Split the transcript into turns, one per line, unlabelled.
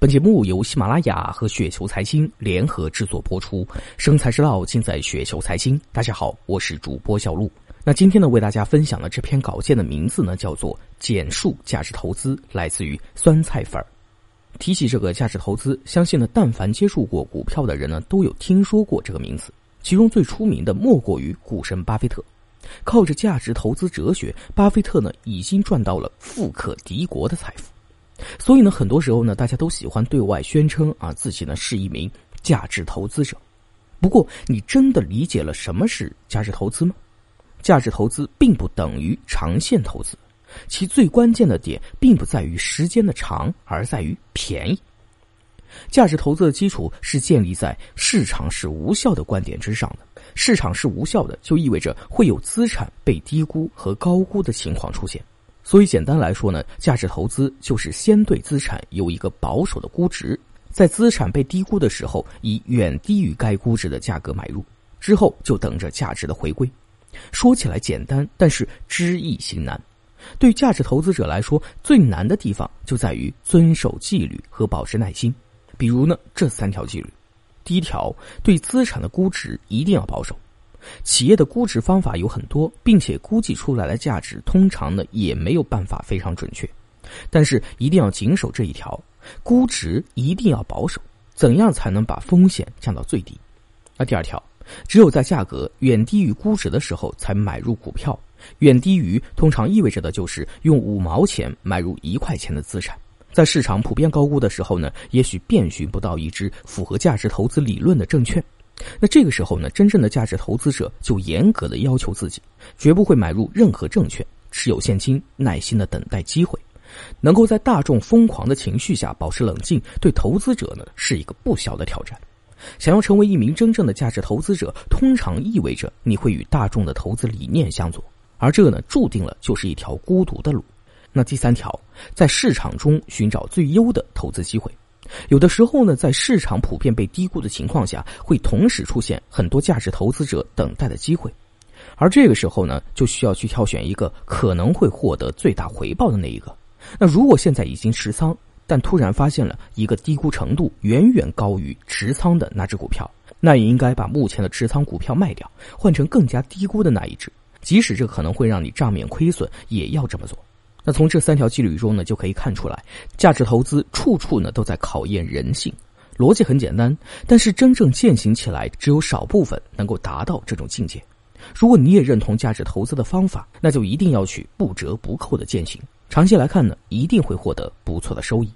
本节目由喜马拉雅和雪球财经联合制作播出，生财之道尽在雪球财经。大家好，我是主播小璐。那今天呢，为大家分享的这篇稿件的名字呢，叫做《简述价值投资》，来自于酸菜粉儿。提起这个价值投资，相信呢，但凡接触过股票的人呢，都有听说过这个名字。其中最出名的莫过于股神巴菲特。靠着价值投资哲学，巴菲特呢，已经赚到了富可敌国的财富。所以呢，很多时候呢，大家都喜欢对外宣称啊，自己呢是一名价值投资者。不过，你真的理解了什么是价值投资吗？价值投资并不等于长线投资，其最关键的点并不在于时间的长，而在于便宜。价值投资的基础是建立在市场是无效的观点之上的。市场是无效的，就意味着会有资产被低估和高估的情况出现。所以，简单来说呢，价值投资就是先对资产有一个保守的估值，在资产被低估的时候，以远低于该估值的价格买入，之后就等着价值的回归。说起来简单，但是知易行难。对价值投资者来说，最难的地方就在于遵守纪律和保持耐心。比如呢，这三条纪律：第一条，对资产的估值一定要保守。企业的估值方法有很多，并且估计出来的价值通常呢也没有办法非常准确，但是一定要谨守这一条，估值一定要保守。怎样才能把风险降到最低？那第二条，只有在价格远低于估值的时候才买入股票。远低于通常意味着的就是用五毛钱买入一块钱的资产。在市场普遍高估的时候呢，也许遍寻不到一只符合价值投资理论的证券。那这个时候呢，真正的价值投资者就严格的要求自己，绝不会买入任何证券，持有现金，耐心的等待机会，能够在大众疯狂的情绪下保持冷静，对投资者呢是一个不小的挑战。想要成为一名真正的价值投资者，通常意味着你会与大众的投资理念相左，而这呢，注定了就是一条孤独的路。那第三条，在市场中寻找最优的投资机会。有的时候呢，在市场普遍被低估的情况下，会同时出现很多价值投资者等待的机会，而这个时候呢，就需要去挑选一个可能会获得最大回报的那一个。那如果现在已经持仓，但突然发现了一个低估程度远远高于持仓的那只股票，那也应该把目前的持仓股票卖掉，换成更加低估的那一只，即使这可能会让你账面亏损，也要这么做。那从这三条纪律中呢，就可以看出来，价值投资处处呢都在考验人性。逻辑很简单，但是真正践行起来，只有少部分能够达到这种境界。如果你也认同价值投资的方法，那就一定要去不折不扣的践行。长期来看呢，一定会获得不错的收益。